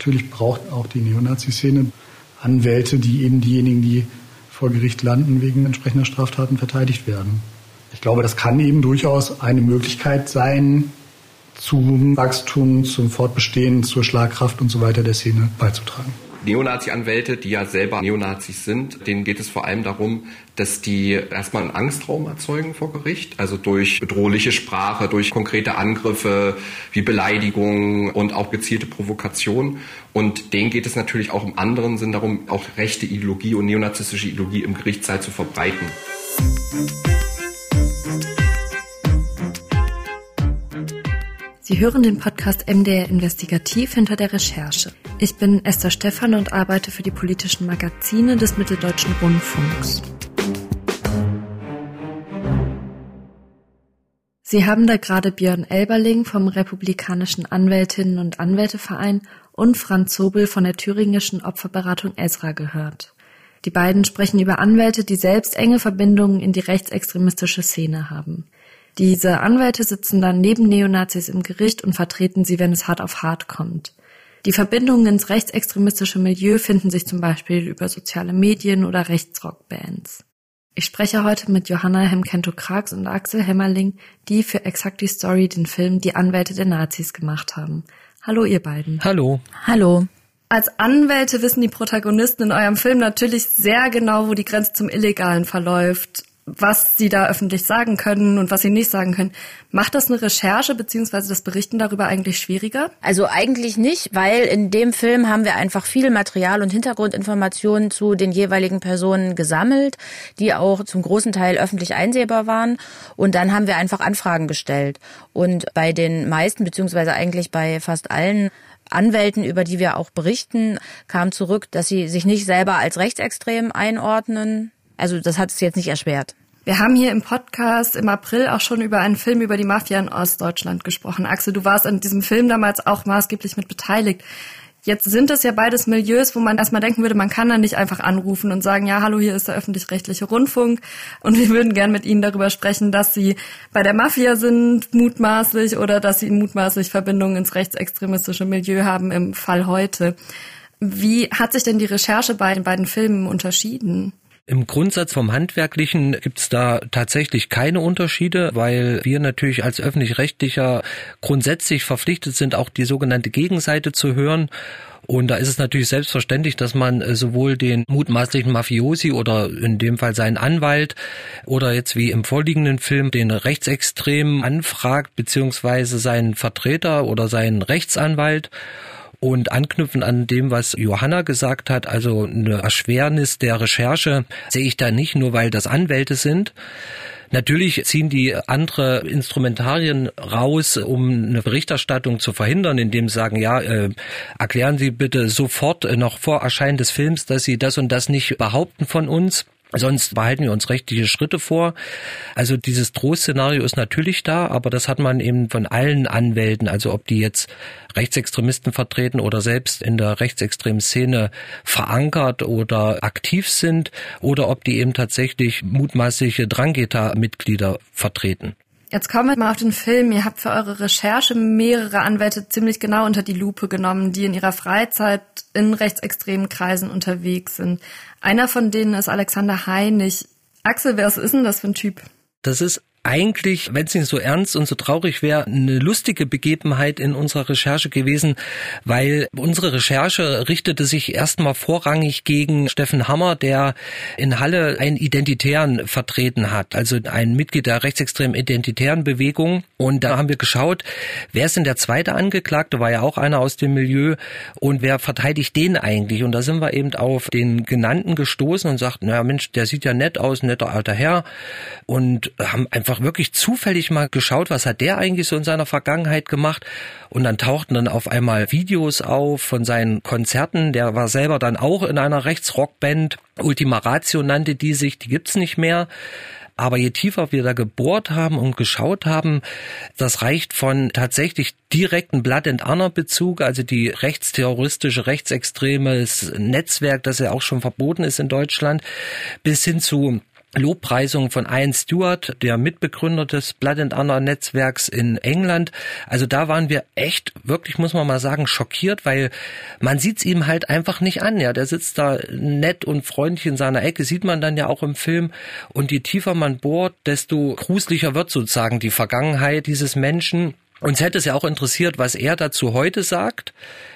Natürlich braucht auch die Neonazi-Szene Anwälte, die eben diejenigen, die vor Gericht landen, wegen entsprechender Straftaten verteidigt werden. Ich glaube, das kann eben durchaus eine Möglichkeit sein, zum Wachstum, zum Fortbestehen, zur Schlagkraft und so weiter der Szene beizutragen. Neonazi-Anwälte, die ja selber Neonazis sind, denen geht es vor allem darum, dass die erstmal einen Angstraum erzeugen vor Gericht, also durch bedrohliche Sprache, durch konkrete Angriffe wie Beleidigungen und auch gezielte Provokation. Und denen geht es natürlich auch im anderen Sinn darum, auch rechte Ideologie und neonazistische Ideologie im Gerichtssaal zu verbreiten. Sie hören den Podcast MDR Investigativ hinter der Recherche. Ich bin Esther Stephan und arbeite für die politischen Magazine des Mitteldeutschen Rundfunks. Sie haben da gerade Björn Elberling vom Republikanischen Anwältinnen und Anwälteverein und Franz Zobel von der thüringischen Opferberatung Esra gehört. Die beiden sprechen über Anwälte, die selbst enge Verbindungen in die rechtsextremistische Szene haben. Diese Anwälte sitzen dann neben Neonazis im Gericht und vertreten sie, wenn es hart auf hart kommt. Die Verbindungen ins rechtsextremistische Milieu finden sich zum Beispiel über soziale Medien oder Rechtsrockbands. Ich spreche heute mit Johanna Hemkento-Krags und Axel Hemmerling, die für Exactly Story den Film Die Anwälte der Nazis gemacht haben. Hallo ihr beiden. Hallo. Hallo. Als Anwälte wissen die Protagonisten in eurem Film natürlich sehr genau, wo die Grenze zum Illegalen verläuft was sie da öffentlich sagen können und was sie nicht sagen können. Macht das eine Recherche beziehungsweise das Berichten darüber eigentlich schwieriger? Also eigentlich nicht, weil in dem Film haben wir einfach viel Material und Hintergrundinformationen zu den jeweiligen Personen gesammelt, die auch zum großen Teil öffentlich einsehbar waren. Und dann haben wir einfach Anfragen gestellt. Und bei den meisten, beziehungsweise eigentlich bei fast allen Anwälten, über die wir auch berichten, kam zurück, dass sie sich nicht selber als rechtsextrem einordnen. Also das hat es jetzt nicht erschwert. Wir haben hier im Podcast im April auch schon über einen Film über die Mafia in Ostdeutschland gesprochen. Axel, du warst an diesem Film damals auch maßgeblich mit beteiligt. Jetzt sind es ja beides Milieus, wo man erstmal denken würde, man kann da nicht einfach anrufen und sagen, ja, hallo, hier ist der öffentlich-rechtliche Rundfunk und wir würden gern mit Ihnen darüber sprechen, dass Sie bei der Mafia sind, mutmaßlich, oder dass Sie mutmaßlich Verbindungen ins rechtsextremistische Milieu haben im Fall heute. Wie hat sich denn die Recherche bei den beiden Filmen unterschieden? Im Grundsatz vom Handwerklichen gibt's da tatsächlich keine Unterschiede, weil wir natürlich als öffentlich-rechtlicher grundsätzlich verpflichtet sind, auch die sogenannte Gegenseite zu hören. Und da ist es natürlich selbstverständlich, dass man äh, sowohl den mutmaßlichen Mafiosi oder in dem Fall seinen Anwalt oder jetzt wie im vorliegenden Film den Rechtsextremen anfragt, beziehungsweise seinen Vertreter oder seinen Rechtsanwalt. Und anknüpfen an dem, was Johanna gesagt hat, also eine Erschwernis der Recherche sehe ich da nicht nur, weil das Anwälte sind. Natürlich ziehen die andere Instrumentarien raus, um eine Berichterstattung zu verhindern, indem sie sagen, ja, äh, erklären Sie bitte sofort äh, noch vor Erscheinen des Films, dass Sie das und das nicht behaupten von uns. Sonst behalten wir uns rechtliche Schritte vor. Also dieses Drohszenario ist natürlich da, aber das hat man eben von allen Anwälten, also ob die jetzt Rechtsextremisten vertreten oder selbst in der rechtsextremen Szene verankert oder aktiv sind oder ob die eben tatsächlich mutmaßliche Drangheta-Mitglieder vertreten. Jetzt kommen wir mal auf den Film. Ihr habt für eure Recherche mehrere Anwälte ziemlich genau unter die Lupe genommen, die in ihrer Freizeit in rechtsextremen Kreisen unterwegs sind. Einer von denen ist Alexander Heinig. Axel, wer ist denn das für ein Typ? Das ist eigentlich, wenn es nicht so ernst und so traurig wäre, eine lustige Begebenheit in unserer Recherche gewesen, weil unsere Recherche richtete sich erstmal vorrangig gegen Steffen Hammer, der in Halle einen Identitären vertreten hat, also ein Mitglied der rechtsextremen identitären Bewegung. Und da haben wir geschaut, wer ist denn der zweite Angeklagte, war ja auch einer aus dem Milieu, und wer verteidigt den eigentlich? Und da sind wir eben auf den genannten gestoßen und sagten, naja Mensch, der sieht ja nett aus, netter alter Herr, und haben einfach einfach wirklich zufällig mal geschaut, was hat der eigentlich so in seiner Vergangenheit gemacht. Und dann tauchten dann auf einmal Videos auf von seinen Konzerten. Der war selber dann auch in einer Rechtsrockband. Ultima Ratio nannte die sich, die gibt's nicht mehr. Aber je tiefer wir da gebohrt haben und geschaut haben, das reicht von tatsächlich direkten Blood and Honor Bezug, also die rechtsterroristische, rechtsextremes Netzwerk, das ja auch schon verboten ist in Deutschland, bis hin zu Lobpreisung von Ian Stewart, der Mitbegründer des Blood and Honor Netzwerks in England. Also da waren wir echt, wirklich muss man mal sagen, schockiert, weil man sieht's ihm halt einfach nicht an. Ja, der sitzt da nett und freundlich in seiner Ecke, sieht man dann ja auch im Film. Und je tiefer man bohrt, desto gruseliger wird sozusagen die Vergangenheit dieses Menschen. Uns hätte es ja auch interessiert, was er dazu heute sagt.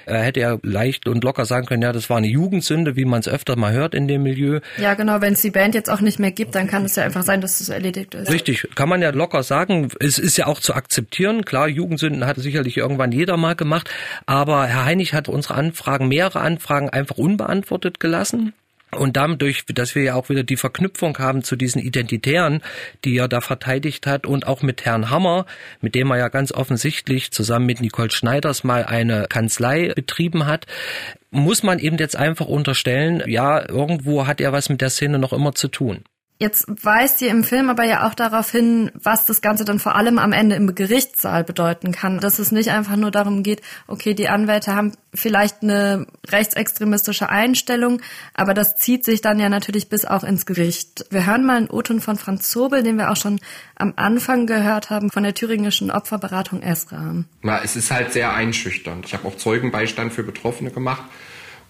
Er hätte ja leicht und locker sagen können, ja, das war eine Jugendsünde, wie man es öfter mal hört in dem Milieu. Ja, genau, wenn es die Band jetzt auch nicht mehr gibt, dann kann es ja einfach sein, dass es erledigt ist. Richtig, kann man ja locker sagen. Es ist ja auch zu akzeptieren. Klar, Jugendsünden hat sicherlich irgendwann jeder mal gemacht. Aber Herr Heinig hat unsere Anfragen, mehrere Anfragen einfach unbeantwortet gelassen. Und dadurch, dass wir ja auch wieder die Verknüpfung haben zu diesen Identitären, die er da verteidigt hat und auch mit Herrn Hammer, mit dem er ja ganz offensichtlich zusammen mit Nicole Schneiders mal eine Kanzlei betrieben hat, muss man eben jetzt einfach unterstellen, ja, irgendwo hat er was mit der Szene noch immer zu tun. Jetzt weist ihr im Film aber ja auch darauf hin, was das Ganze dann vor allem am Ende im Gerichtssaal bedeuten kann. Dass es nicht einfach nur darum geht, okay, die Anwälte haben vielleicht eine rechtsextremistische Einstellung, aber das zieht sich dann ja natürlich bis auch ins Gericht. Wir hören mal einen O-Ton von Franz Zobel, den wir auch schon am Anfang gehört haben, von der thüringischen Opferberatung Esra. Na, es ist halt sehr einschüchternd. Ich habe auch Zeugenbeistand für Betroffene gemacht.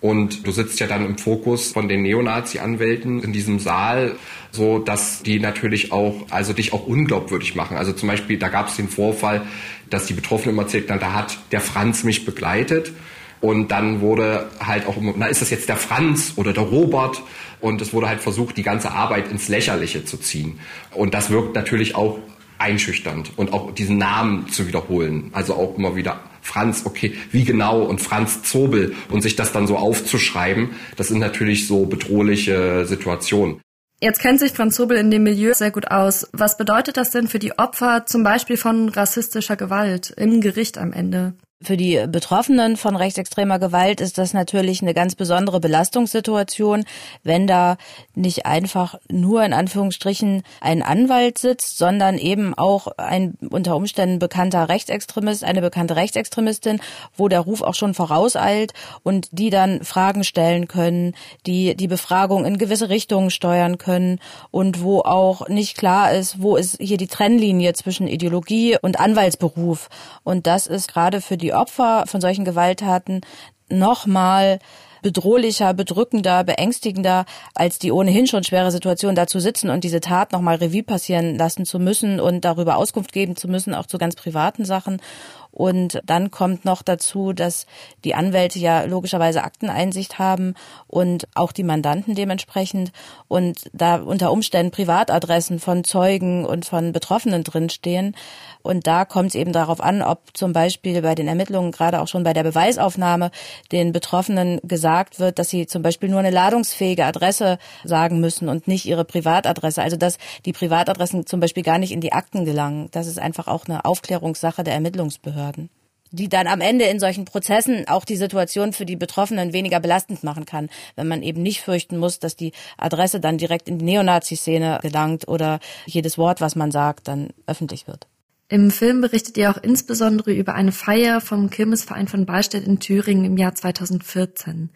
Und du sitzt ja dann im Fokus von den Neonazi-Anwälten in diesem Saal, so dass die natürlich auch, also dich auch unglaubwürdig machen. Also zum Beispiel, da gab es den Vorfall, dass die Betroffenen immer erzählt, da hat der Franz mich begleitet. Und dann wurde halt auch, na ist das jetzt der Franz oder der Robert? Und es wurde halt versucht, die ganze Arbeit ins Lächerliche zu ziehen. Und das wirkt natürlich auch einschüchternd und auch diesen Namen zu wiederholen. Also auch immer wieder Franz, okay, wie genau und Franz Zobel und sich das dann so aufzuschreiben, das sind natürlich so bedrohliche Situationen. Jetzt kennt sich Franz Zobel in dem Milieu sehr gut aus. Was bedeutet das denn für die Opfer zum Beispiel von rassistischer Gewalt im Gericht am Ende? Für die Betroffenen von rechtsextremer Gewalt ist das natürlich eine ganz besondere Belastungssituation, wenn da nicht einfach nur in Anführungsstrichen ein Anwalt sitzt, sondern eben auch ein unter Umständen bekannter Rechtsextremist, eine bekannte Rechtsextremistin, wo der Ruf auch schon vorauseilt und die dann Fragen stellen können, die die Befragung in gewisse Richtungen steuern können und wo auch nicht klar ist, wo ist hier die Trennlinie zwischen Ideologie und Anwaltsberuf. Und das ist gerade für die Opfer von solchen Gewalttaten nochmal bedrohlicher, bedrückender, beängstigender, als die ohnehin schon schwere Situation da zu sitzen und diese Tat nochmal Revue passieren lassen zu müssen und darüber Auskunft geben zu müssen, auch zu ganz privaten Sachen. Und dann kommt noch dazu, dass die Anwälte ja logischerweise Akteneinsicht haben und auch die Mandanten dementsprechend und da unter Umständen Privatadressen von Zeugen und von Betroffenen drinstehen. Und da kommt es eben darauf an, ob zum Beispiel bei den Ermittlungen, gerade auch schon bei der Beweisaufnahme, den Betroffenen gesagt wird, dass sie zum Beispiel nur eine ladungsfähige Adresse sagen müssen und nicht ihre Privatadresse. Also dass die Privatadressen zum Beispiel gar nicht in die Akten gelangen. Das ist einfach auch eine Aufklärungssache der Ermittlungsbehörden. Behörden die dann am Ende in solchen Prozessen auch die Situation für die Betroffenen weniger belastend machen kann, wenn man eben nicht fürchten muss, dass die Adresse dann direkt in die Neonazi-Szene gelangt oder jedes Wort, was man sagt, dann öffentlich wird. Im Film berichtet ihr auch insbesondere über eine Feier vom Kirmesverein von Ballstedt in Thüringen im Jahr 2014.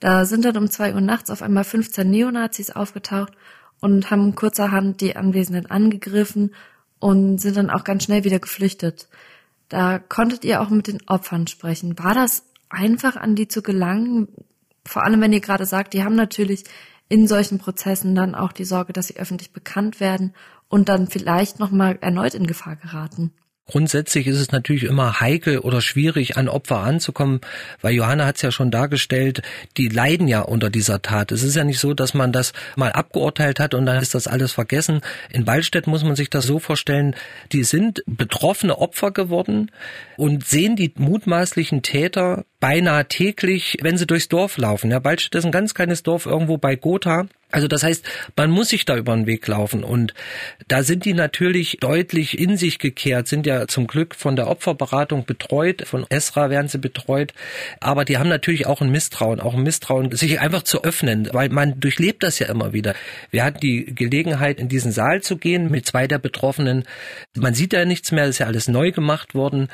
Da sind dann um zwei Uhr nachts auf einmal 15 Neonazis aufgetaucht und haben kurzerhand die Anwesenden angegriffen und sind dann auch ganz schnell wieder geflüchtet. Da konntet ihr auch mit den Opfern sprechen. War das einfach an die zu gelangen? Vor allem, wenn ihr gerade sagt, die haben natürlich in solchen Prozessen dann auch die Sorge, dass sie öffentlich bekannt werden und dann vielleicht nochmal erneut in Gefahr geraten. Grundsätzlich ist es natürlich immer heikel oder schwierig, an Opfer anzukommen, weil Johanna hat es ja schon dargestellt, die leiden ja unter dieser Tat. Es ist ja nicht so, dass man das mal abgeurteilt hat und dann ist das alles vergessen. In Waldstedt muss man sich das so vorstellen, die sind betroffene Opfer geworden und sehen die mutmaßlichen Täter beinahe täglich, wenn sie durchs Dorf laufen. Ja, Waldstedt ist ein ganz kleines Dorf irgendwo bei Gotha. Also das heißt, man muss sich da über den Weg laufen und da sind die natürlich deutlich in sich gekehrt, sind ja zum Glück von der Opferberatung betreut, von Esra werden sie betreut, aber die haben natürlich auch ein Misstrauen, auch ein Misstrauen, sich einfach zu öffnen, weil man durchlebt das ja immer wieder. Wir hatten die Gelegenheit, in diesen Saal zu gehen mit zwei der Betroffenen. Man sieht ja nichts mehr, ist ja alles neu gemacht worden,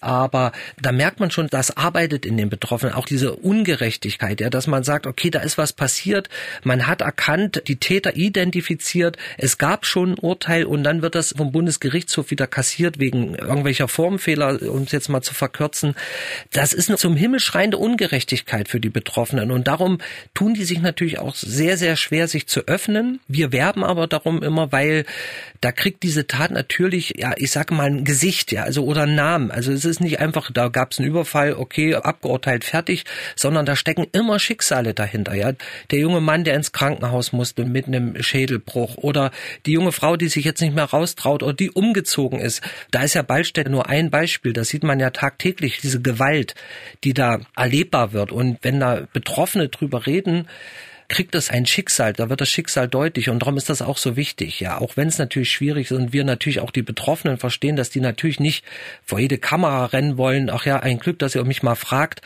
aber da merkt man schon, das arbeitet in den Betroffenen, auch diese Ungerechtigkeit, ja, dass man sagt, okay, da ist was passiert, man hat erkannt, die Täter identifiziert, es gab schon ein Urteil und dann wird das vom Bundesgerichtshof wieder kassiert wegen irgendwelcher Formfehler, um es jetzt mal zu verkürzen. Das ist eine zum Himmel schreiende Ungerechtigkeit für die Betroffenen und darum tun die sich natürlich auch sehr, sehr schwer, sich zu öffnen. Wir werben aber darum immer, weil da kriegt diese Tat natürlich, ja, ich sage mal ein Gesicht, ja, also oder einen Namen. Also es ist nicht einfach, da gab es einen Überfall, okay, abgeurteilt, fertig, sondern da stecken immer Schicksale dahinter, ja. Der junge Mann, der ins Krankenhaus musste mit einem Schädelbruch oder die junge Frau, die sich jetzt nicht mehr raustraut oder die umgezogen ist. Da ist ja Ballstätte nur ein Beispiel. Da sieht man ja tagtäglich diese Gewalt, die da erlebbar wird. Und wenn da Betroffene drüber reden, kriegt das ein Schicksal, da wird das Schicksal deutlich und darum ist das auch so wichtig, ja, auch wenn es natürlich schwierig ist und wir natürlich auch die Betroffenen verstehen, dass die natürlich nicht vor jede Kamera rennen wollen, ach ja, ein Glück, dass ihr mich mal fragt,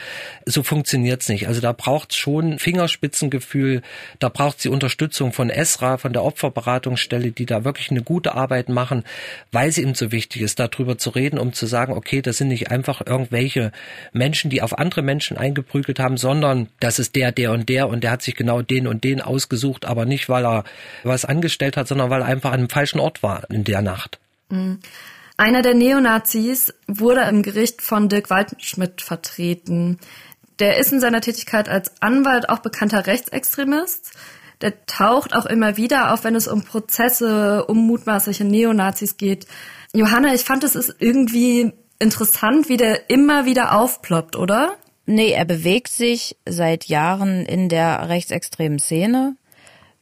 so funktioniert's nicht. Also da braucht's schon Fingerspitzengefühl, da braucht's die Unterstützung von ESRA, von der Opferberatungsstelle, die da wirklich eine gute Arbeit machen, weil es eben so wichtig ist, darüber zu reden, um zu sagen, okay, das sind nicht einfach irgendwelche Menschen, die auf andere Menschen eingeprügelt haben, sondern das ist der, der und der und der hat sich genau den und den ausgesucht, aber nicht, weil er was angestellt hat, sondern weil er einfach an dem falschen Ort war in der Nacht. Mhm. Einer der Neonazis wurde im Gericht von Dirk Waldschmidt vertreten. Der ist in seiner Tätigkeit als Anwalt auch bekannter Rechtsextremist. Der taucht auch immer wieder auf, wenn es um Prozesse um mutmaßliche Neonazis geht. Johanna, ich fand es ist irgendwie interessant, wie der immer wieder aufploppt, oder? Nee, er bewegt sich seit Jahren in der rechtsextremen Szene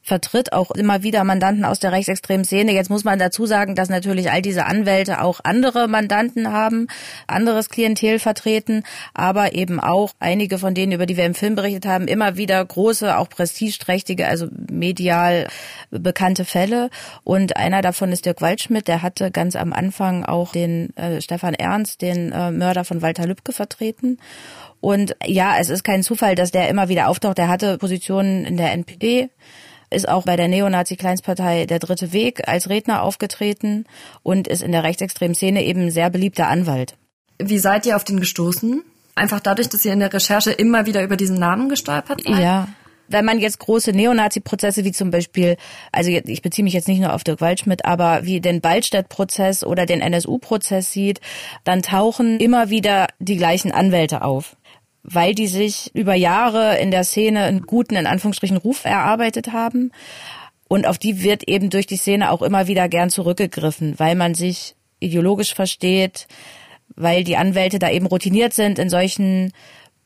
vertritt auch immer wieder Mandanten aus der rechtsextremen Szene. Jetzt muss man dazu sagen, dass natürlich all diese Anwälte auch andere Mandanten haben, anderes Klientel vertreten, aber eben auch einige von denen, über die wir im Film berichtet haben, immer wieder große, auch prestigeträchtige, also medial bekannte Fälle. Und einer davon ist Dirk Waldschmidt, der hatte ganz am Anfang auch den äh, Stefan Ernst, den äh, Mörder von Walter Lübcke vertreten. Und ja, es ist kein Zufall, dass der immer wieder auftaucht. Der hatte Positionen in der NPD, ist auch bei der Neonazi-Kleinstpartei Der Dritte Weg als Redner aufgetreten und ist in der rechtsextremen Szene eben ein sehr beliebter Anwalt. Wie seid ihr auf den gestoßen? Einfach dadurch, dass ihr in der Recherche immer wieder über diesen Namen gestolpert seid? Ja. Wenn man jetzt große Neonazi-Prozesse wie zum Beispiel, also ich beziehe mich jetzt nicht nur auf Dirk Waldschmidt, aber wie den Ballstedt-Prozess oder den NSU-Prozess sieht, dann tauchen immer wieder die gleichen Anwälte auf weil die sich über Jahre in der Szene einen guten, in Anführungsstrichen, Ruf erarbeitet haben. Und auf die wird eben durch die Szene auch immer wieder gern zurückgegriffen, weil man sich ideologisch versteht, weil die Anwälte da eben routiniert sind in solchen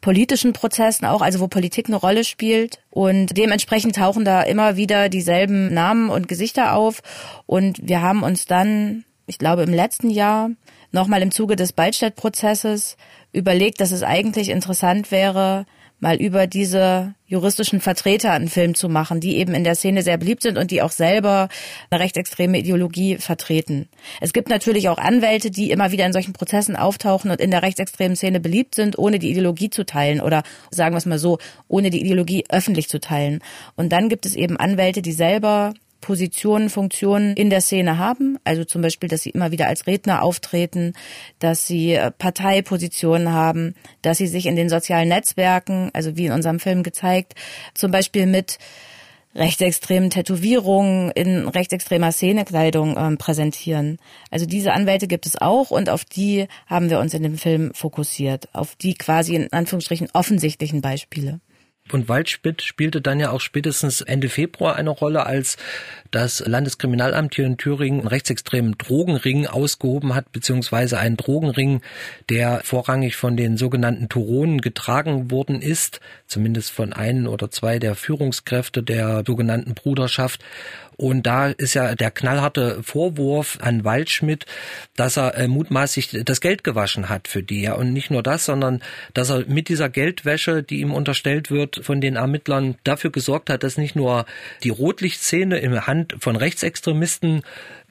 politischen Prozessen auch, also wo Politik eine Rolle spielt. Und dementsprechend tauchen da immer wieder dieselben Namen und Gesichter auf. Und wir haben uns dann, ich glaube im letzten Jahr, nochmal im Zuge des Ballstedt-Prozesses überlegt, dass es eigentlich interessant wäre, mal über diese juristischen Vertreter einen Film zu machen, die eben in der Szene sehr beliebt sind und die auch selber eine rechtsextreme Ideologie vertreten. Es gibt natürlich auch Anwälte, die immer wieder in solchen Prozessen auftauchen und in der rechtsextremen Szene beliebt sind, ohne die Ideologie zu teilen oder sagen wir es mal so, ohne die Ideologie öffentlich zu teilen. Und dann gibt es eben Anwälte, die selber Positionen, Funktionen in der Szene haben. Also zum Beispiel, dass sie immer wieder als Redner auftreten, dass sie äh, Parteipositionen haben, dass sie sich in den sozialen Netzwerken, also wie in unserem Film gezeigt, zum Beispiel mit rechtsextremen Tätowierungen in rechtsextremer Szenekleidung ähm, präsentieren. Also diese Anwälte gibt es auch und auf die haben wir uns in dem Film fokussiert, auf die quasi in Anführungsstrichen offensichtlichen Beispiele. Und Waldschmidt spielte dann ja auch spätestens Ende Februar eine Rolle, als das Landeskriminalamt hier in Thüringen einen rechtsextremen Drogenring ausgehoben hat, beziehungsweise einen Drogenring, der vorrangig von den sogenannten Turonen getragen worden ist, zumindest von einem oder zwei der Führungskräfte der sogenannten Bruderschaft. Und da ist ja der knallharte Vorwurf an Waldschmidt, dass er äh, mutmaßlich das Geld gewaschen hat für die. Ja. Und nicht nur das, sondern dass er mit dieser Geldwäsche, die ihm unterstellt wird von den Ermittlern, dafür gesorgt hat, dass nicht nur die Rotlichtszene in Hand von Rechtsextremisten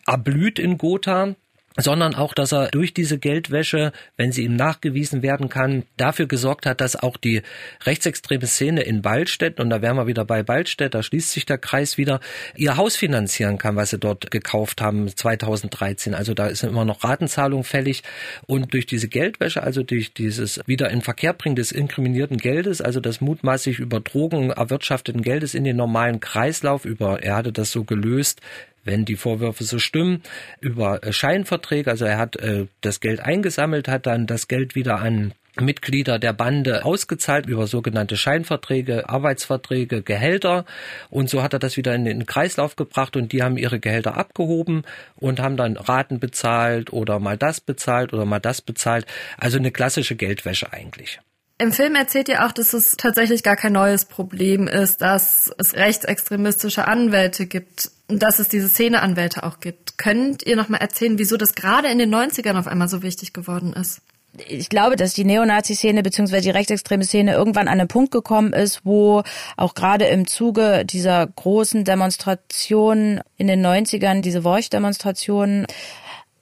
erblüht in Gotha, sondern auch, dass er durch diese Geldwäsche, wenn sie ihm nachgewiesen werden kann, dafür gesorgt hat, dass auch die rechtsextreme Szene in Ballstedt, und da wären wir wieder bei Ballstedt, da schließt sich der Kreis wieder, ihr Haus finanzieren kann, was sie dort gekauft haben 2013. Also da ist immer noch Ratenzahlung fällig. Und durch diese Geldwäsche, also durch dieses wieder in Verkehr bringen des inkriminierten Geldes, also das mutmaßlich über Drogen erwirtschafteten Geldes in den normalen Kreislauf, über, er hatte das so gelöst, wenn die Vorwürfe so stimmen, über äh, Scheinverträge. Also er hat äh, das Geld eingesammelt, hat dann das Geld wieder an Mitglieder der Bande ausgezahlt über sogenannte Scheinverträge, Arbeitsverträge, Gehälter. Und so hat er das wieder in den Kreislauf gebracht und die haben ihre Gehälter abgehoben und haben dann Raten bezahlt oder mal das bezahlt oder mal das bezahlt. Also eine klassische Geldwäsche eigentlich. Im Film erzählt ihr auch, dass es tatsächlich gar kein neues Problem ist, dass es rechtsextremistische Anwälte gibt dass es diese Szeneanwälte auch gibt. Könnt ihr noch mal erzählen, wieso das gerade in den 90ern auf einmal so wichtig geworden ist? ich glaube, dass die Neonazi-Szene bzw. die rechtsextreme Szene irgendwann an einen Punkt gekommen ist, wo auch gerade im Zuge dieser großen Demonstrationen in den 90ern, diese Worch-Demonstrationen,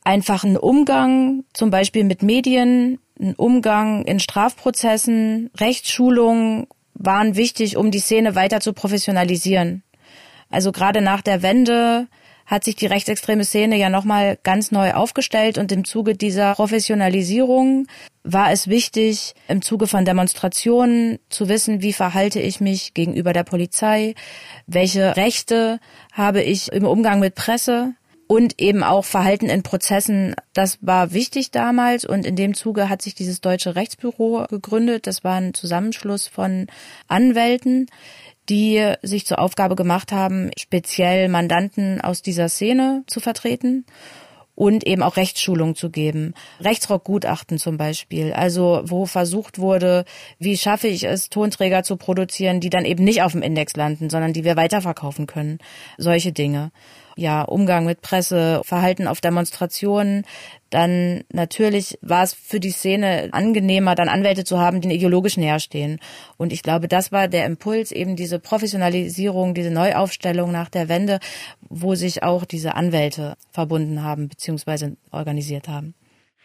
einfach ein Umgang zum Beispiel mit Medien, ein Umgang in Strafprozessen, Rechtsschulungen waren wichtig, um die Szene weiter zu professionalisieren. Also gerade nach der Wende hat sich die rechtsextreme Szene ja nochmal ganz neu aufgestellt und im Zuge dieser Professionalisierung war es wichtig, im Zuge von Demonstrationen zu wissen, wie verhalte ich mich gegenüber der Polizei, welche Rechte habe ich im Umgang mit Presse, und eben auch Verhalten in Prozessen. Das war wichtig damals und in dem Zuge hat sich dieses deutsche Rechtsbüro gegründet. Das war ein Zusammenschluss von Anwälten, die sich zur Aufgabe gemacht haben, speziell Mandanten aus dieser Szene zu vertreten und eben auch Rechtsschulung zu geben. Rechtsrockgutachten zum Beispiel, also wo versucht wurde, wie schaffe ich es, Tonträger zu produzieren, die dann eben nicht auf dem Index landen, sondern die wir weiterverkaufen können. Solche Dinge ja, Umgang mit Presse, Verhalten auf Demonstrationen, dann natürlich war es für die Szene angenehmer, dann Anwälte zu haben, die ideologisch näher stehen. Und ich glaube, das war der Impuls, eben diese Professionalisierung, diese Neuaufstellung nach der Wende, wo sich auch diese Anwälte verbunden haben bzw. organisiert haben.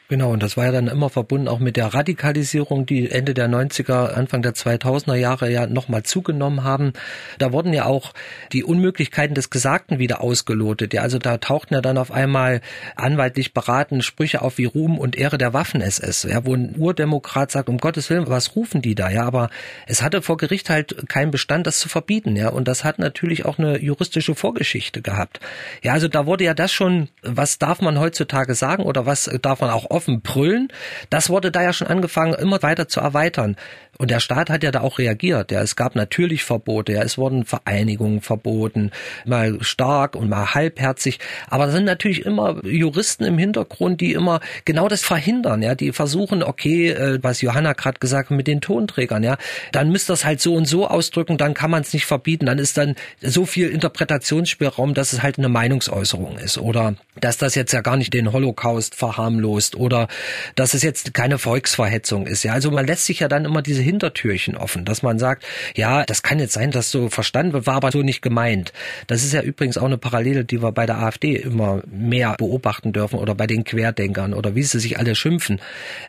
Genau, und das war ja dann immer verbunden auch mit der Radikalisierung, die Ende der 90er, Anfang der 2000er Jahre ja nochmal zugenommen haben. Da wurden ja auch die Unmöglichkeiten des Gesagten wieder ausgelotet. Ja, also da tauchten ja dann auf einmal anwaltlich beraten Sprüche auf wie Ruhm und Ehre der Waffen-SS. Ja, wo ein Urdemokrat sagt, um Gottes Willen, was rufen die da? Ja, aber es hatte vor Gericht halt keinen Bestand, das zu verbieten. Ja, und das hat natürlich auch eine juristische Vorgeschichte gehabt. Ja, also da wurde ja das schon, was darf man heutzutage sagen oder was darf man auch offen brüllen. Das wurde da ja schon angefangen, immer weiter zu erweitern. Und der Staat hat ja da auch reagiert. Ja, es gab natürlich Verbote. Ja, es wurden Vereinigungen verboten, mal stark und mal halbherzig. Aber da sind natürlich immer Juristen im Hintergrund, die immer genau das verhindern. Ja, die versuchen, okay, äh, was Johanna gerade gesagt hat mit den Tonträgern. Ja, dann müsst das halt so und so ausdrücken. Dann kann man es nicht verbieten. Dann ist dann so viel Interpretationsspielraum, dass es halt eine Meinungsäußerung ist oder dass das jetzt ja gar nicht den Holocaust verharmlost oder dass es jetzt keine Volksverhetzung ist. Ja, also man lässt sich ja dann immer diese Hintertürchen offen, dass man sagt, ja, das kann jetzt sein, dass so verstanden wird, war aber so nicht gemeint. Das ist ja übrigens auch eine Parallele, die wir bei der AfD immer mehr beobachten dürfen oder bei den Querdenkern oder wie sie sich alle schimpfen.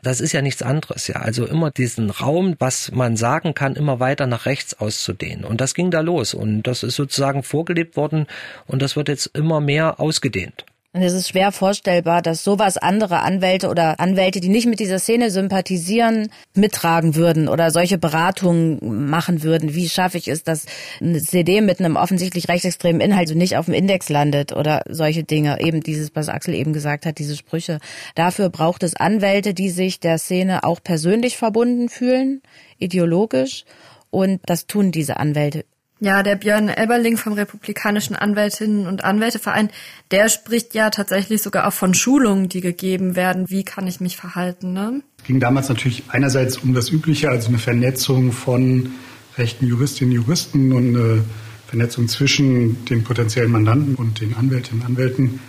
Das ist ja nichts anderes, ja. Also immer diesen Raum, was man sagen kann, immer weiter nach rechts auszudehnen. Und das ging da los und das ist sozusagen vorgelebt worden und das wird jetzt immer mehr ausgedehnt. Und es ist schwer vorstellbar, dass sowas andere Anwälte oder Anwälte, die nicht mit dieser Szene sympathisieren, mittragen würden oder solche Beratungen machen würden. Wie schaffe ich es, dass eine CD mit einem offensichtlich rechtsextremen Inhalt so nicht auf dem Index landet oder solche Dinge. Eben dieses, was Axel eben gesagt hat, diese Sprüche. Dafür braucht es Anwälte, die sich der Szene auch persönlich verbunden fühlen, ideologisch. Und das tun diese Anwälte ja, der Björn Elberling vom Republikanischen Anwältinnen und Anwälteverein, der spricht ja tatsächlich sogar auch von Schulungen, die gegeben werden. Wie kann ich mich verhalten? Ne? Es ging damals natürlich einerseits um das Übliche, also eine Vernetzung von rechten Juristinnen und Juristen und eine Vernetzung zwischen den potenziellen Mandanten und den Anwältinnen und Anwälten.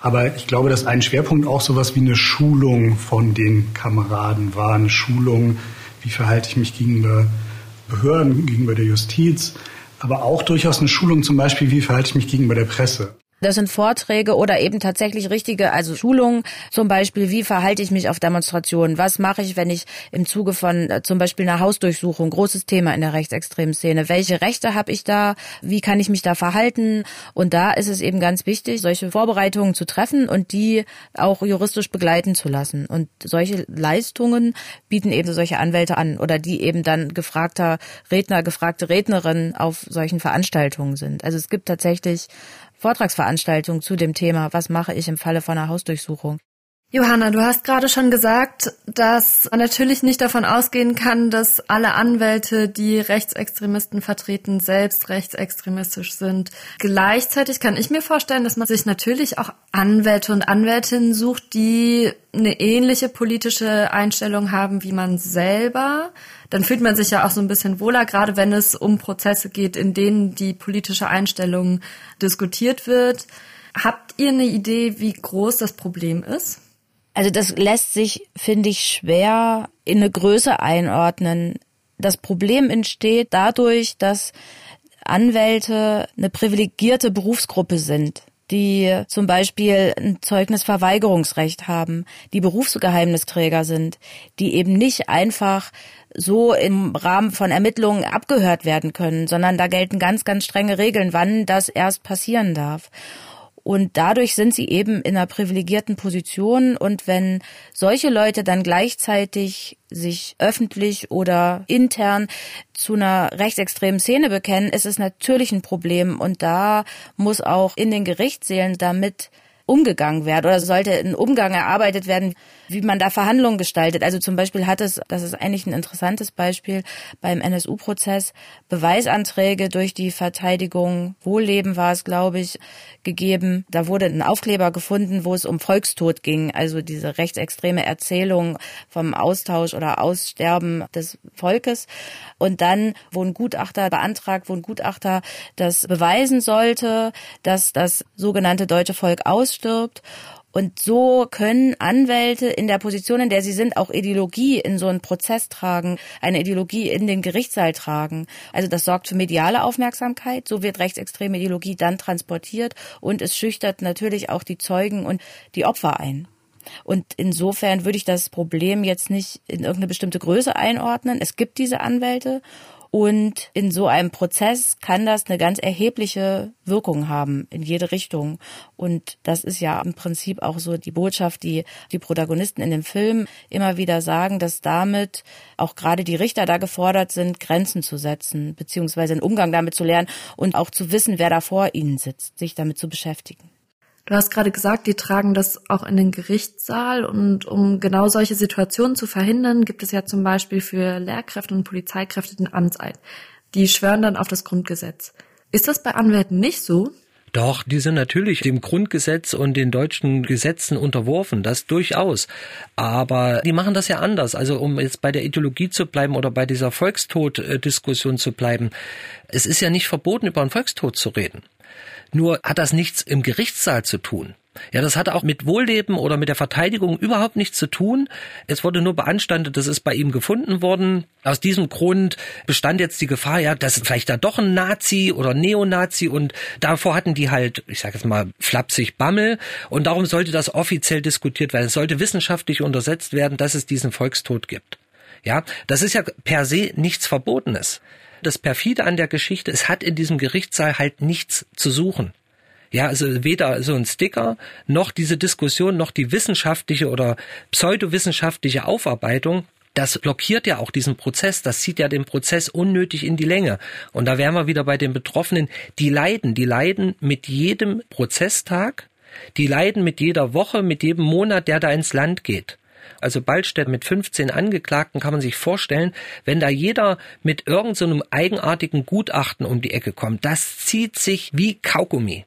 Aber ich glaube, dass ein Schwerpunkt auch sowas wie eine Schulung von den Kameraden war, eine Schulung, wie verhalte ich mich gegenüber Behörden, gegenüber der Justiz, aber auch durchaus eine Schulung zum Beispiel, wie verhalte ich mich gegenüber der Presse. Das sind Vorträge oder eben tatsächlich richtige, also Schulungen, zum Beispiel, wie verhalte ich mich auf Demonstrationen? Was mache ich, wenn ich im Zuge von äh, zum Beispiel einer Hausdurchsuchung, großes Thema in der rechtsextremen Szene, welche Rechte habe ich da? Wie kann ich mich da verhalten? Und da ist es eben ganz wichtig, solche Vorbereitungen zu treffen und die auch juristisch begleiten zu lassen. Und solche Leistungen bieten eben solche Anwälte an oder die eben dann gefragter Redner, gefragte Rednerin auf solchen Veranstaltungen sind. Also es gibt tatsächlich Vortragsveranstaltung zu dem Thema, was mache ich im Falle von einer Hausdurchsuchung. Johanna, du hast gerade schon gesagt, dass man natürlich nicht davon ausgehen kann, dass alle Anwälte, die Rechtsextremisten vertreten, selbst rechtsextremistisch sind. Gleichzeitig kann ich mir vorstellen, dass man sich natürlich auch Anwälte und Anwältinnen sucht, die eine ähnliche politische Einstellung haben wie man selber. Dann fühlt man sich ja auch so ein bisschen wohler, gerade wenn es um Prozesse geht, in denen die politische Einstellung diskutiert wird. Habt ihr eine Idee, wie groß das Problem ist? Also das lässt sich, finde ich, schwer in eine Größe einordnen. Das Problem entsteht dadurch, dass Anwälte eine privilegierte Berufsgruppe sind die zum Beispiel ein Zeugnisverweigerungsrecht haben, die Berufsgeheimnisträger sind, die eben nicht einfach so im Rahmen von Ermittlungen abgehört werden können, sondern da gelten ganz, ganz strenge Regeln, wann das erst passieren darf. Und dadurch sind sie eben in einer privilegierten Position. Und wenn solche Leute dann gleichzeitig sich öffentlich oder intern zu einer rechtsextremen Szene bekennen, ist es natürlich ein Problem. Und da muss auch in den Gerichtssälen damit umgegangen werden oder sollte ein Umgang erarbeitet werden, wie man da Verhandlungen gestaltet. Also zum Beispiel hat es, das ist eigentlich ein interessantes Beispiel, beim NSU-Prozess Beweisanträge durch die Verteidigung Wohlleben war es, glaube ich, gegeben. Da wurde ein Aufkleber gefunden, wo es um Volkstod ging, also diese rechtsextreme Erzählung vom Austausch oder Aussterben des Volkes. Und dann, wo ein Gutachter beantragt, wo ein Gutachter das beweisen sollte, dass das sogenannte deutsche Volk ausstirbt. Und so können Anwälte in der Position, in der sie sind, auch Ideologie in so einen Prozess tragen, eine Ideologie in den Gerichtssaal tragen. Also das sorgt für mediale Aufmerksamkeit. So wird rechtsextreme Ideologie dann transportiert und es schüchtert natürlich auch die Zeugen und die Opfer ein. Und insofern würde ich das Problem jetzt nicht in irgendeine bestimmte Größe einordnen. Es gibt diese Anwälte und in so einem Prozess kann das eine ganz erhebliche Wirkung haben in jede Richtung. Und das ist ja im Prinzip auch so die Botschaft, die die Protagonisten in dem Film immer wieder sagen, dass damit auch gerade die Richter da gefordert sind, Grenzen zu setzen, beziehungsweise einen Umgang damit zu lernen und auch zu wissen, wer da vor ihnen sitzt, sich damit zu beschäftigen. Du hast gerade gesagt, die tragen das auch in den Gerichtssaal und um genau solche Situationen zu verhindern, gibt es ja zum Beispiel für Lehrkräfte und Polizeikräfte den Amtseid. Die schwören dann auf das Grundgesetz. Ist das bei Anwälten nicht so? Doch, die sind natürlich dem Grundgesetz und den deutschen Gesetzen unterworfen, das durchaus. Aber die machen das ja anders. Also um jetzt bei der Ideologie zu bleiben oder bei dieser Volkstod-Diskussion zu bleiben. Es ist ja nicht verboten, über einen Volkstod zu reden. Nur hat das nichts im Gerichtssaal zu tun. Ja, das hatte auch mit Wohlleben oder mit der Verteidigung überhaupt nichts zu tun. Es wurde nur beanstandet, das ist bei ihm gefunden worden. Aus diesem Grund bestand jetzt die Gefahr, ja, dass vielleicht da doch ein Nazi oder Neonazi und davor hatten die halt, ich sage jetzt mal flapsig Bammel und darum sollte das offiziell diskutiert werden. Es sollte wissenschaftlich untersetzt werden, dass es diesen Volkstod gibt. Ja, das ist ja per se nichts Verbotenes das perfide an der Geschichte, es hat in diesem Gerichtssaal halt nichts zu suchen. Ja, also weder so ein Sticker, noch diese Diskussion, noch die wissenschaftliche oder pseudowissenschaftliche Aufarbeitung, das blockiert ja auch diesen Prozess, das zieht ja den Prozess unnötig in die Länge. Und da wären wir wieder bei den Betroffenen, die leiden, die leiden mit jedem Prozesstag, die leiden mit jeder Woche, mit jedem Monat, der da ins Land geht also Ballstedt mit 15 Angeklagten, kann man sich vorstellen, wenn da jeder mit irgendeinem so eigenartigen Gutachten um die Ecke kommt, das zieht sich wie Kaugummi.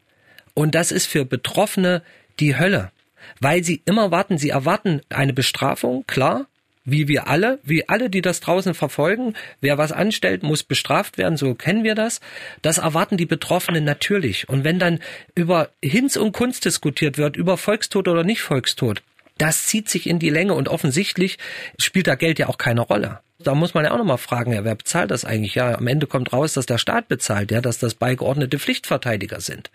Und das ist für Betroffene die Hölle, weil sie immer warten, sie erwarten eine Bestrafung, klar, wie wir alle, wie alle, die das draußen verfolgen. Wer was anstellt, muss bestraft werden, so kennen wir das. Das erwarten die Betroffenen natürlich. Und wenn dann über Hinz und Kunst diskutiert wird, über Volkstod oder nicht Volkstod, das zieht sich in die Länge und offensichtlich spielt da Geld ja auch keine Rolle. Da muss man ja auch nochmal fragen, ja, wer bezahlt das eigentlich? Ja, am Ende kommt raus, dass der Staat bezahlt, ja, dass das beigeordnete Pflichtverteidiger sind,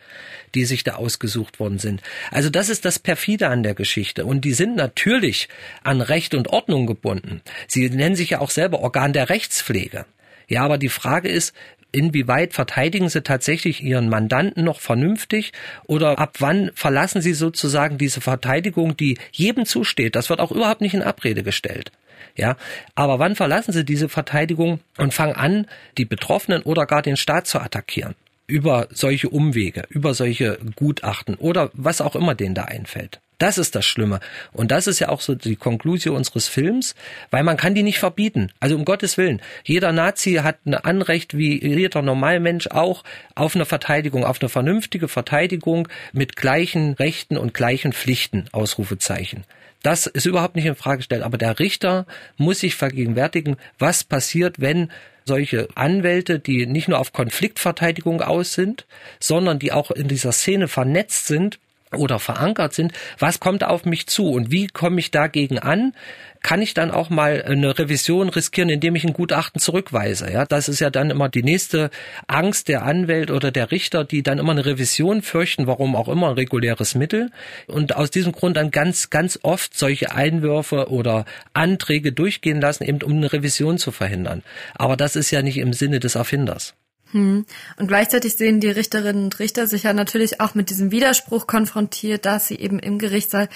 die sich da ausgesucht worden sind. Also das ist das perfide an der Geschichte. Und die sind natürlich an Recht und Ordnung gebunden. Sie nennen sich ja auch selber Organ der Rechtspflege. Ja, aber die Frage ist, inwieweit verteidigen Sie tatsächlich Ihren Mandanten noch vernünftig oder ab wann verlassen Sie sozusagen diese Verteidigung, die jedem zusteht? Das wird auch überhaupt nicht in Abrede gestellt. Ja, aber wann verlassen Sie diese Verteidigung und fangen an, die Betroffenen oder gar den Staat zu attackieren? Über solche Umwege, über solche Gutachten oder was auch immer denen da einfällt. Das ist das Schlimme. Und das ist ja auch so die Konklusion unseres Films, weil man kann die nicht verbieten. Also um Gottes Willen. Jeder Nazi hat ein Anrecht, wie jeder Normalmensch auch, auf eine Verteidigung, auf eine vernünftige Verteidigung mit gleichen Rechten und gleichen Pflichten, Ausrufezeichen. Das ist überhaupt nicht in Frage gestellt. Aber der Richter muss sich vergegenwärtigen, was passiert, wenn solche Anwälte, die nicht nur auf Konfliktverteidigung aus sind, sondern die auch in dieser Szene vernetzt sind, oder verankert sind, was kommt auf mich zu und wie komme ich dagegen an? Kann ich dann auch mal eine Revision riskieren, indem ich ein Gutachten zurückweise? Ja, das ist ja dann immer die nächste Angst der Anwälte oder der Richter, die dann immer eine Revision fürchten, warum auch immer ein reguläres Mittel und aus diesem Grund dann ganz, ganz oft solche Einwürfe oder Anträge durchgehen lassen, eben um eine Revision zu verhindern. Aber das ist ja nicht im Sinne des Erfinders. Hm. Und gleichzeitig sehen die Richterinnen und Richter sich ja natürlich auch mit diesem Widerspruch konfrontiert, dass sie eben im Gerichtssaal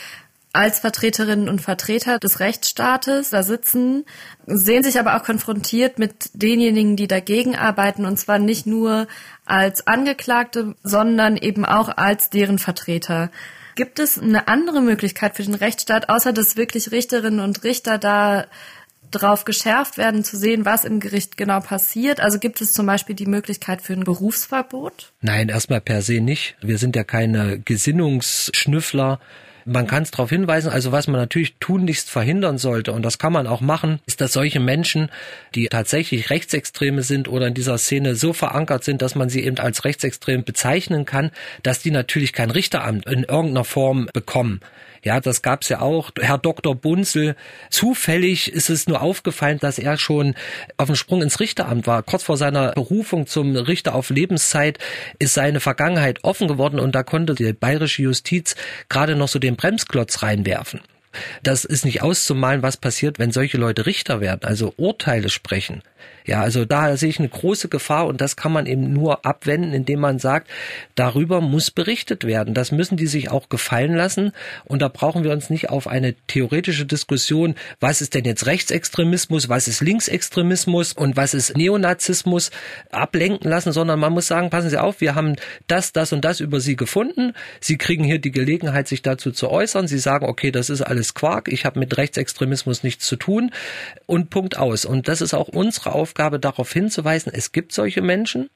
als Vertreterinnen und Vertreter des Rechtsstaates da sitzen, sehen sich aber auch konfrontiert mit denjenigen, die dagegen arbeiten, und zwar nicht nur als Angeklagte, sondern eben auch als deren Vertreter. Gibt es eine andere Möglichkeit für den Rechtsstaat, außer dass wirklich Richterinnen und Richter da drauf geschärft werden, zu sehen, was im Gericht genau passiert? Also gibt es zum Beispiel die Möglichkeit für ein Berufsverbot? Nein, erstmal per se nicht. Wir sind ja keine Gesinnungsschnüffler. Man kann es darauf hinweisen, also was man natürlich tunlichst verhindern sollte, und das kann man auch machen, ist, dass solche Menschen, die tatsächlich Rechtsextreme sind oder in dieser Szene so verankert sind, dass man sie eben als rechtsextrem bezeichnen kann, dass die natürlich kein Richteramt in irgendeiner Form bekommen. Ja, das gab's ja auch. Herr Dr. Bunzel, zufällig ist es nur aufgefallen, dass er schon auf dem Sprung ins Richteramt war. Kurz vor seiner Berufung zum Richter auf Lebenszeit ist seine Vergangenheit offen geworden und da konnte die bayerische Justiz gerade noch so den Bremsklotz reinwerfen. Das ist nicht auszumalen, was passiert, wenn solche Leute Richter werden, also Urteile sprechen. Ja, also da sehe ich eine große Gefahr und das kann man eben nur abwenden, indem man sagt, darüber muss berichtet werden. Das müssen die sich auch gefallen lassen und da brauchen wir uns nicht auf eine theoretische Diskussion, was ist denn jetzt Rechtsextremismus, was ist Linksextremismus und was ist Neonazismus ablenken lassen, sondern man muss sagen, passen Sie auf, wir haben das, das und das über Sie gefunden. Sie kriegen hier die Gelegenheit, sich dazu zu äußern. Sie sagen, okay, das ist alles Quark, ich habe mit Rechtsextremismus nichts zu tun und Punkt aus. Und das ist auch unsere Aufgabe, darauf hinzuweisen, es gibt solche Menschen,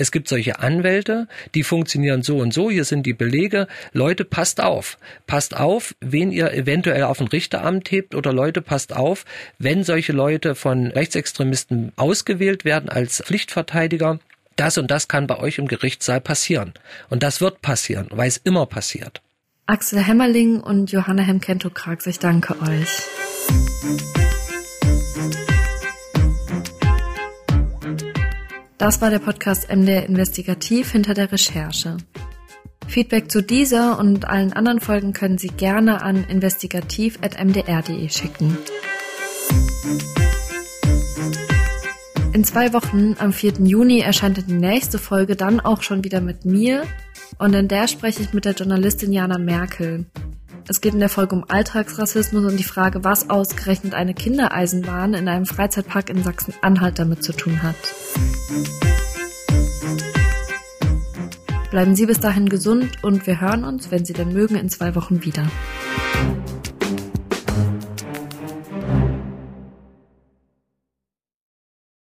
es gibt solche Anwälte, die funktionieren so und so, hier sind die Belege. Leute, passt auf. Passt auf, wen ihr eventuell auf ein Richteramt hebt oder Leute, passt auf, wenn solche Leute von Rechtsextremisten ausgewählt werden als Pflichtverteidiger, das und das kann bei euch im Gerichtssaal passieren. Und das wird passieren, weil es immer passiert. Axel Hämmerling und Johanna Hemkento-Krags, ich danke euch. Das war der Podcast MDR Investigativ hinter der Recherche. Feedback zu dieser und allen anderen Folgen können Sie gerne an investigativ.mdr.de schicken. In zwei Wochen, am 4. Juni, erscheint die nächste Folge dann auch schon wieder mit mir und in der spreche ich mit der Journalistin Jana Merkel. Es geht in der Folge um Alltagsrassismus und die Frage, was ausgerechnet eine Kindereisenbahn in einem Freizeitpark in Sachsen-Anhalt damit zu tun hat. Bleiben Sie bis dahin gesund und wir hören uns, wenn Sie denn mögen, in zwei Wochen wieder.